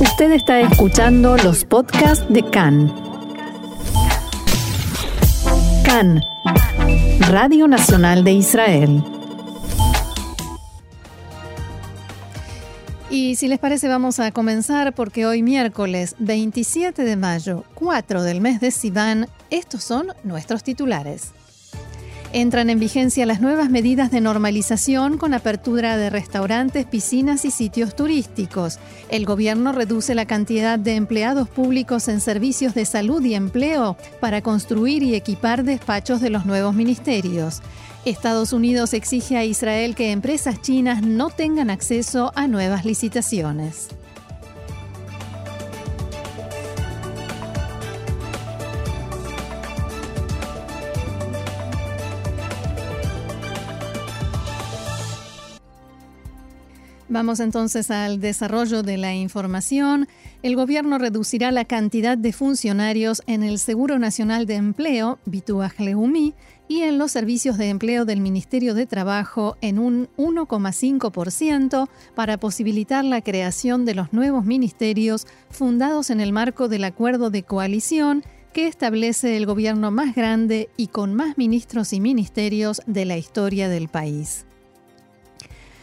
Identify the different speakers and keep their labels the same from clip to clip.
Speaker 1: Usted está escuchando los podcasts de CAN. CAN, Radio Nacional de Israel.
Speaker 2: Y si les parece vamos a comenzar porque hoy miércoles 27 de mayo, 4 del mes de Sivan, estos son nuestros titulares. Entran en vigencia las nuevas medidas de normalización con apertura de restaurantes, piscinas y sitios turísticos. El gobierno reduce la cantidad de empleados públicos en servicios de salud y empleo para construir y equipar despachos de los nuevos ministerios. Estados Unidos exige a Israel que empresas chinas no tengan acceso a nuevas licitaciones. Vamos entonces al desarrollo de la información. El gobierno reducirá la cantidad de funcionarios en el Seguro Nacional de Empleo, Bituaj Leumi, y en los servicios de empleo del Ministerio de Trabajo en un 1,5% para posibilitar la creación de los nuevos ministerios fundados en el marco del acuerdo de coalición que establece el gobierno más grande y con más ministros y ministerios de la historia del país.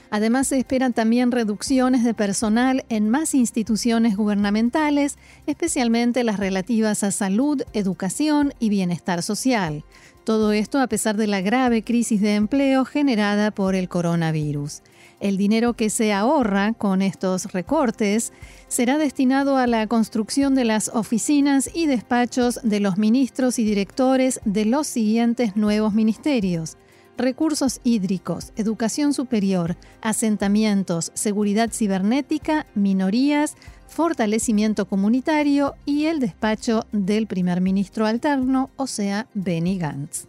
Speaker 2: Además, se esperan también reducciones de personal en más instituciones gubernamentales, especialmente las relativas a salud, educación y bienestar social. Todo esto a pesar de la grave crisis de empleo generada por el coronavirus. El dinero que se ahorra con estos recortes será destinado a la construcción de las oficinas y despachos de los ministros y directores de los siguientes nuevos ministerios recursos hídricos, educación superior, asentamientos, seguridad cibernética, minorías, fortalecimiento comunitario y el despacho del primer ministro alterno, o sea, Benny Gantz.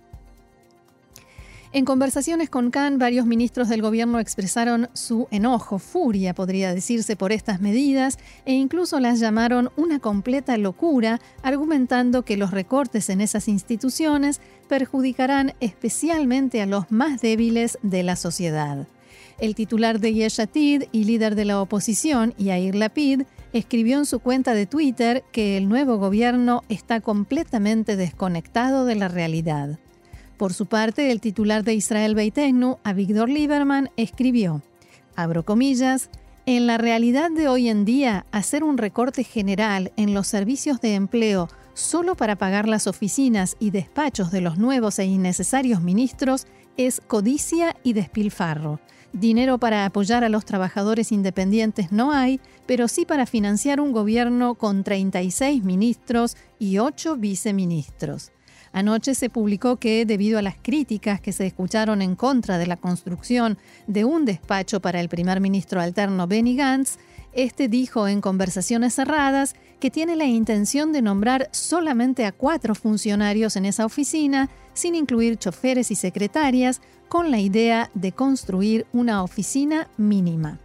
Speaker 2: En conversaciones con Khan, varios ministros del gobierno expresaron su enojo, furia, podría decirse, por estas medidas e incluso las llamaron una completa locura, argumentando que los recortes en esas instituciones perjudicarán especialmente a los más débiles de la sociedad. El titular de Yeshatid y líder de la oposición, Yair Lapid, escribió en su cuenta de Twitter que el nuevo gobierno está completamente desconectado de la realidad. Por su parte, el titular de Israel Beitenu, Avigdor Lieberman, escribió, abro comillas, en la realidad de hoy en día, hacer un recorte general en los servicios de empleo solo para pagar las oficinas y despachos de los nuevos e innecesarios ministros es codicia y despilfarro. Dinero para apoyar a los trabajadores independientes no hay, pero sí para financiar un gobierno con 36 ministros y 8 viceministros. Anoche se publicó que, debido a las críticas que se escucharon en contra de la construcción de un despacho para el primer ministro alterno Benny Gantz, este dijo en conversaciones cerradas que tiene la intención de nombrar solamente a cuatro funcionarios en esa oficina, sin incluir choferes y secretarias, con la idea de construir una oficina mínima.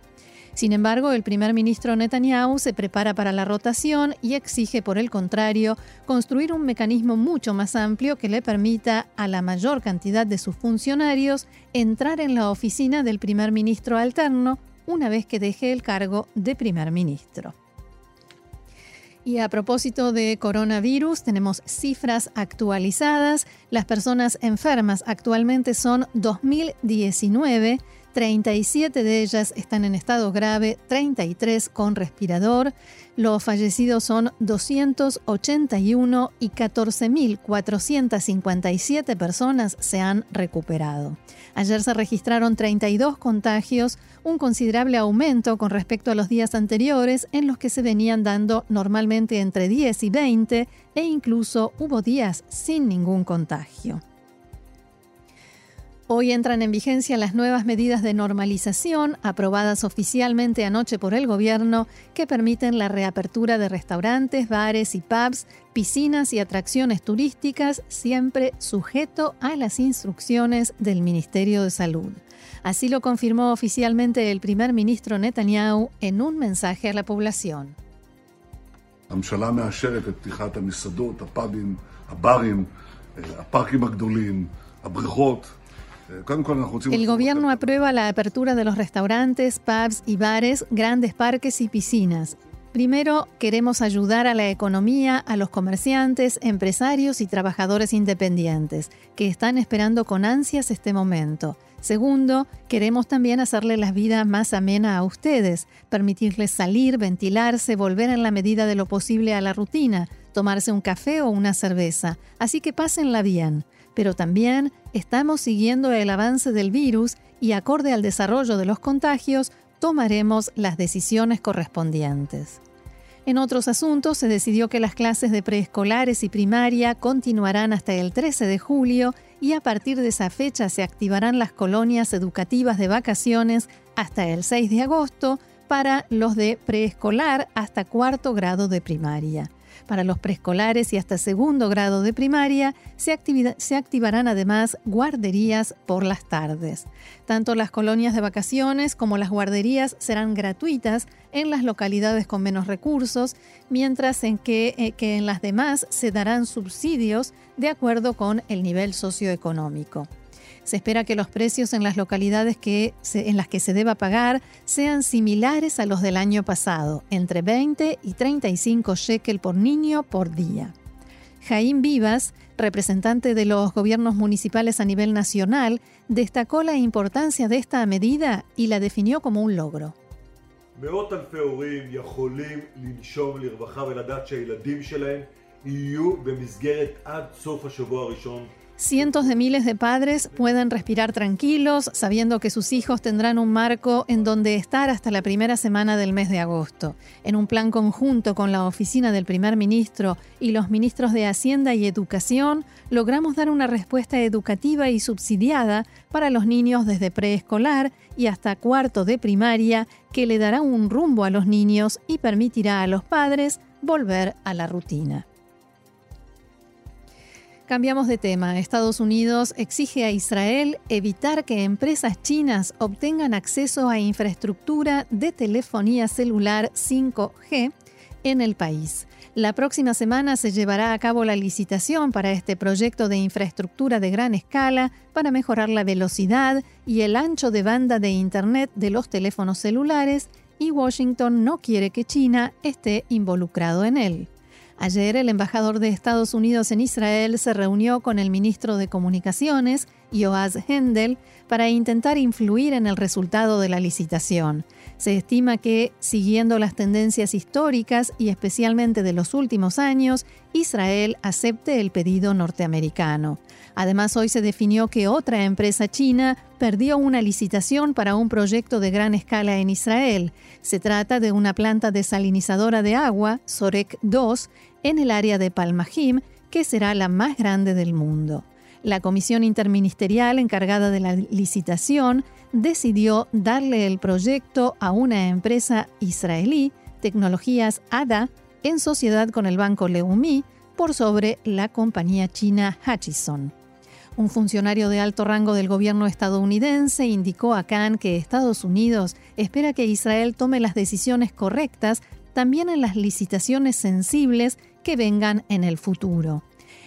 Speaker 2: Sin embargo, el primer ministro Netanyahu se prepara para la rotación y exige, por el contrario, construir un mecanismo mucho más amplio que le permita a la mayor cantidad de sus funcionarios entrar en la oficina del primer ministro alterno una vez que deje el cargo de primer ministro. Y a propósito de coronavirus, tenemos cifras actualizadas. Las personas enfermas actualmente son 2019 37 de ellas están en estado grave, 33 con respirador. Los fallecidos son 281 y 14.457 personas se han recuperado. Ayer se registraron 32 contagios, un considerable aumento con respecto a los días anteriores en los que se venían dando normalmente entre 10 y 20 e incluso hubo días sin ningún contagio. Hoy entran en vigencia las nuevas medidas de normalización aprobadas oficialmente anoche por el gobierno que permiten la reapertura de restaurantes, bares y pubs, piscinas y atracciones turísticas, siempre sujeto a las instrucciones del Ministerio de Salud. Así lo confirmó oficialmente el primer ministro Netanyahu en un mensaje a la población. El gobierno aprueba la apertura de los restaurantes, pubs y bares, grandes parques y piscinas. Primero, queremos ayudar a la economía, a los comerciantes, empresarios y trabajadores independientes, que están esperando con ansias este momento. Segundo, queremos también hacerle la vida más amena a ustedes, permitirles salir, ventilarse, volver en la medida de lo posible a la rutina, tomarse un café o una cerveza. Así que pásenla bien. Pero también estamos siguiendo el avance del virus y acorde al desarrollo de los contagios, tomaremos las decisiones correspondientes. En otros asuntos, se decidió que las clases de preescolares y primaria continuarán hasta el 13 de julio y a partir de esa fecha se activarán las colonias educativas de vacaciones hasta el 6 de agosto para los de preescolar hasta cuarto grado de primaria. Para los preescolares y hasta segundo grado de primaria se, activarán además guarderías por las tardes. Tanto las colonias de vacaciones como las guarderías serán gratuitas en las localidades con menos recursos, mientras en que, eh, que en las demás se darán subsidios de acuerdo con el nivel socioeconómico. Se espera que los precios en las localidades que en las que se deba pagar sean similares a los del año pasado, entre 20 y 35 shekel por niño por día. Jaime Vivas, representante de los gobiernos municipales a nivel nacional, destacó la importancia de esta medida y la definió como un logro. Cientos de miles de padres pueden respirar tranquilos sabiendo que sus hijos tendrán un marco en donde estar hasta la primera semana del mes de agosto. En un plan conjunto con la oficina del primer ministro y los ministros de Hacienda y Educación, logramos dar una respuesta educativa y subsidiada para los niños desde preescolar y hasta cuarto de primaria que le dará un rumbo a los niños y permitirá a los padres volver a la rutina. Cambiamos de tema. Estados Unidos exige a Israel evitar que empresas chinas obtengan acceso a infraestructura de telefonía celular 5G en el país. La próxima semana se llevará a cabo la licitación para este proyecto de infraestructura de gran escala para mejorar la velocidad y el ancho de banda de Internet de los teléfonos celulares y Washington no quiere que China esté involucrado en él. Ayer el embajador de Estados Unidos en Israel se reunió con el ministro de Comunicaciones, Yoaz Hendel, para intentar influir en el resultado de la licitación. Se estima que, siguiendo las tendencias históricas y especialmente de los últimos años, Israel acepte el pedido norteamericano. Además, hoy se definió que otra empresa china perdió una licitación para un proyecto de gran escala en Israel. Se trata de una planta desalinizadora de agua, Sorek 2, en el área de Palmahim, que será la más grande del mundo. La comisión interministerial encargada de la licitación decidió darle el proyecto a una empresa israelí, Tecnologías ADA, en sociedad con el banco Leumi, por sobre la compañía china Hutchison. Un funcionario de alto rango del gobierno estadounidense indicó a Khan que Estados Unidos espera que Israel tome las decisiones correctas también en las licitaciones sensibles que vengan en el futuro.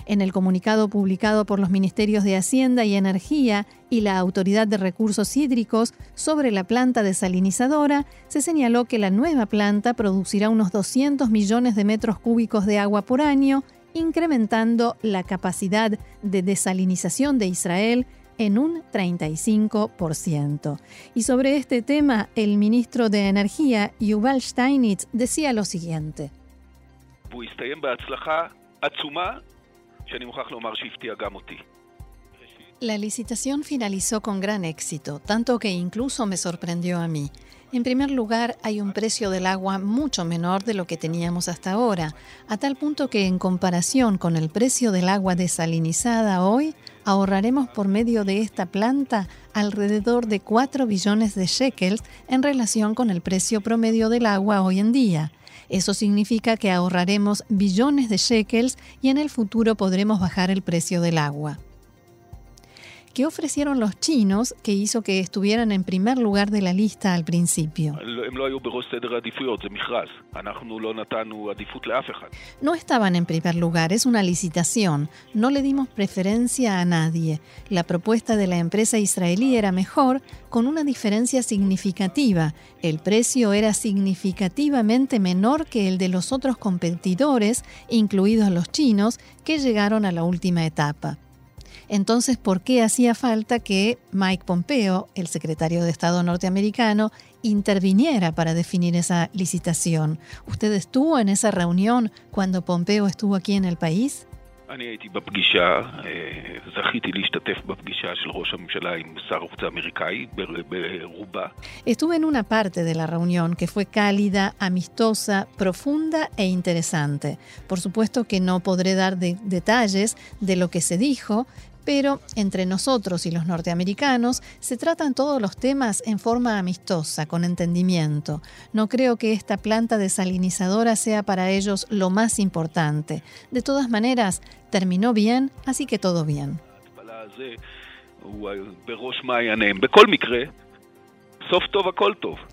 Speaker 2: En el comunicado publicado por los Ministerios de Hacienda y Energía y la Autoridad de Recursos Hídricos sobre la planta desalinizadora, se señaló que la nueva planta producirá unos 200 millones de metros cúbicos de agua por año, incrementando la capacidad de desalinización de Israel en un 35%. Y sobre este tema, el ministro de Energía, Yuval Steinitz, decía lo siguiente. La licitación finalizó con gran éxito, tanto que incluso me sorprendió a mí. En primer lugar, hay un precio del agua mucho menor de lo que teníamos hasta ahora, a tal punto que en comparación con el precio del agua desalinizada hoy, ahorraremos por medio de esta planta alrededor de 4 billones de shekels en relación con el precio promedio del agua hoy en día. Eso significa que ahorraremos billones de shekels y en el futuro podremos bajar el precio del agua. ¿Qué ofrecieron los chinos que hizo que estuvieran en primer lugar de la lista al principio? No estaban en primer lugar, es una licitación. No le dimos preferencia a nadie. La propuesta de la empresa israelí era mejor, con una diferencia significativa. El precio era significativamente menor que el de los otros competidores, incluidos los chinos, que llegaron a la última etapa. Entonces, ¿por qué hacía falta que Mike Pompeo, el secretario de Estado norteamericano, interviniera para definir esa licitación? ¿Usted estuvo en esa reunión cuando Pompeo estuvo aquí en el país? Estuve en una parte de la reunión que fue cálida, amistosa, profunda e interesante. Por supuesto que no podré dar detalles de lo que se dijo, pero entre nosotros y los norteamericanos se tratan todos los temas en forma amistosa, con entendimiento. No creo que esta planta desalinizadora sea para ellos lo más importante. De todas maneras, terminó bien, así que todo bien.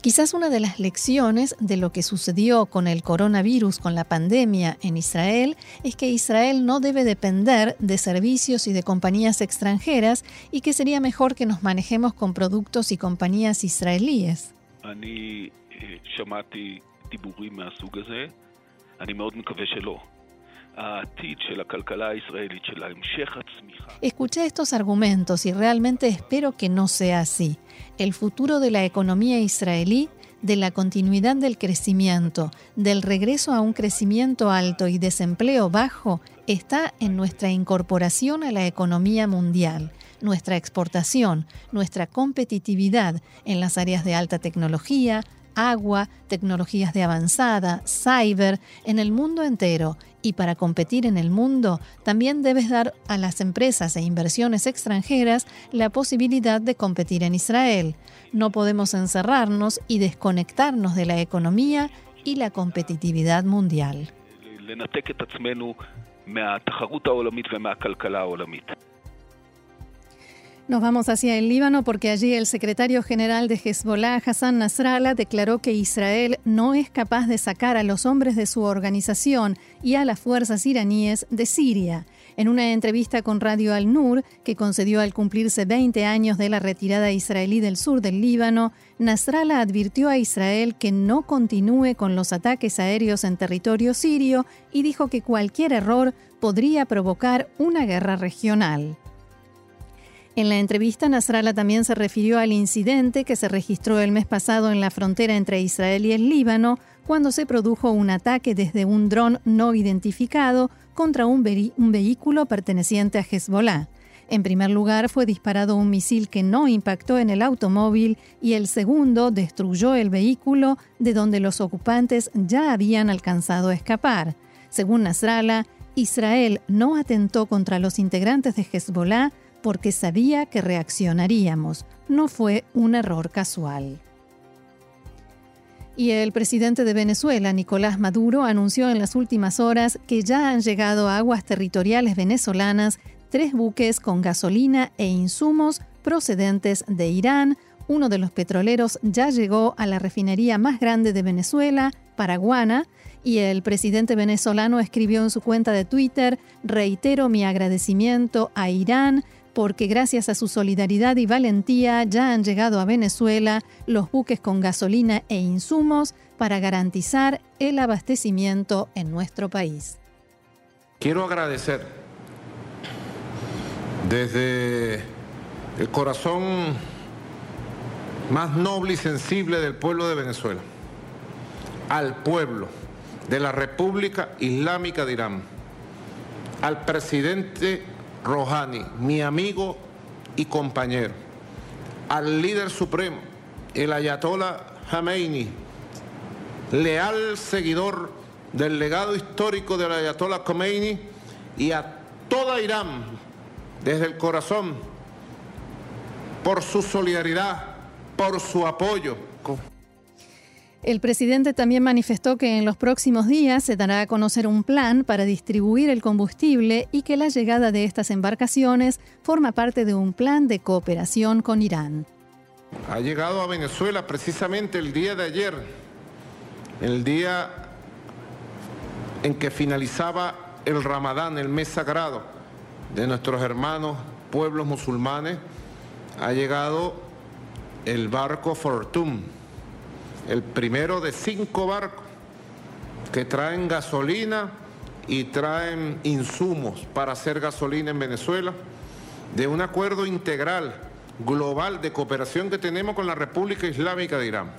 Speaker 2: Quizás una de las lecciones de lo que sucedió con el coronavirus, con la pandemia en Israel, es que Israel no debe depender de servicios y de compañías extranjeras y que sería mejor que nos manejemos con productos y compañías israelíes. Escuché estos argumentos y realmente espero que no sea así. El futuro de la economía israelí, de la continuidad del crecimiento, del regreso a un crecimiento alto y desempleo bajo, está en nuestra incorporación a la economía mundial, nuestra exportación, nuestra competitividad en las áreas de alta tecnología, agua, tecnologías de avanzada, cyber, en el mundo entero. Y para competir en el mundo, también debes dar a las empresas e inversiones extranjeras la posibilidad de competir en Israel. No podemos encerrarnos y desconectarnos de la economía y la competitividad mundial. Nos vamos hacia el Líbano porque allí el secretario general de Hezbollah, Hassan Nasrallah, declaró que Israel no es capaz de sacar a los hombres de su organización y a las fuerzas iraníes de Siria. En una entrevista con Radio Al-Nur, que concedió al cumplirse 20 años de la retirada israelí del sur del Líbano, Nasrallah advirtió a Israel que no continúe con los ataques aéreos en territorio sirio y dijo que cualquier error podría provocar una guerra regional. En la entrevista, Nasrallah también se refirió al incidente que se registró el mes pasado en la frontera entre Israel y el Líbano, cuando se produjo un ataque desde un dron no identificado contra un, vehículo perteneciente a Hezbollah. En primer lugar, fue disparado un misil que no impactó en el automóvil y el segundo destruyó el vehículo de donde los ocupantes ya habían alcanzado a escapar. Según Nasrallah, Israel no atentó contra los integrantes de Hezbollah, porque sabía que reaccionaríamos. No fue un error casual. Y el presidente de Venezuela, Nicolás Maduro, anunció en las últimas horas que ya han llegado a aguas territoriales venezolanas tres buques con gasolina e insumos procedentes de Irán. Uno de los petroleros ya llegó a la refinería más grande de Venezuela, Paraguana, y el presidente venezolano escribió en su cuenta de Twitter, reitero mi agradecimiento a Irán porque gracias a su solidaridad y valentía ya han llegado a Venezuela los buques con gasolina e insumos para garantizar el abastecimiento en nuestro país.
Speaker 3: Quiero agradecer desde el corazón más noble y sensible del pueblo de Venezuela al pueblo de la República Islámica de Irán, al presidente Rouhani, mi amigo y compañero, al líder supremo, el Ayatollah Khamenei, leal seguidor del legado histórico del Ayatollah Khomeini y a toda Irán desde el corazón por su solidaridad, por su apoyo.
Speaker 2: El presidente también manifestó que en los próximos días se dará a conocer un plan para distribuir el combustible y que la llegada de estas embarcaciones forma parte de un plan de cooperación con Irán.
Speaker 3: Ha llegado a Venezuela precisamente el día de ayer, el día en que finalizaba el Ramadán, el mes sagrado de nuestros hermanos pueblos musulmanes, ha llegado el barco Fortune el primero de cinco barcos que traen gasolina y traen insumos para hacer gasolina en Venezuela, de un acuerdo integral, global de cooperación que tenemos con la República Islámica de Irán.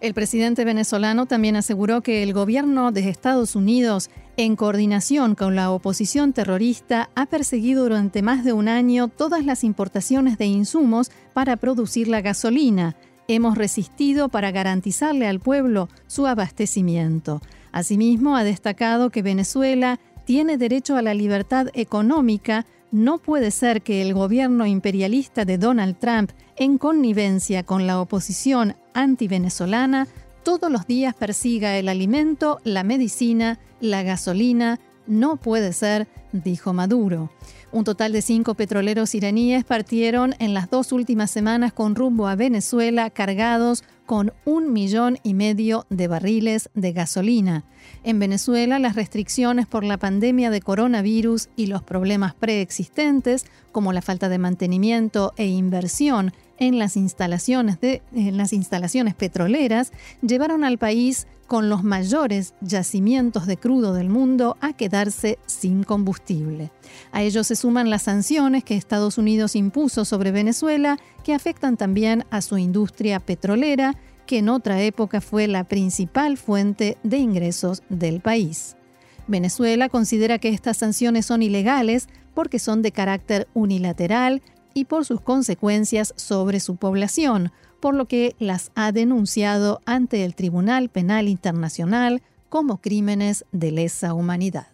Speaker 2: El presidente venezolano también aseguró que el gobierno de Estados Unidos, en coordinación con la oposición terrorista, ha perseguido durante más de un año todas las importaciones de insumos para producir la gasolina, hemos resistido para garantizarle al pueblo su abastecimiento. Asimismo, ha destacado que Venezuela tiene derecho a la libertad económica. No puede ser que el gobierno imperialista de Donald Trump, en connivencia con la oposición antivenezolana, todos los días persiga el alimento, la medicina, la gasolina. No puede ser, dijo Maduro. Un total de cinco petroleros iraníes partieron en las dos últimas semanas con rumbo a Venezuela cargados con un millón y medio de barriles de gasolina. En Venezuela, las restricciones por la pandemia de coronavirus y los problemas preexistentes, como la falta de mantenimiento e inversión en las instalaciones, en las instalaciones petroleras, llevaron al país con los mayores yacimientos de crudo del mundo a quedarse sin combustible. A ello se suman las sanciones que Estados Unidos impuso sobre Venezuela, que afectan también a su industria petrolera, que en otra época fue la principal fuente de ingresos del país. Venezuela considera que estas sanciones son ilegales porque son de carácter unilateral y por sus consecuencias sobre su población, por lo que las ha denunciado ante el Tribunal Penal Internacional como crímenes de lesa humanidad.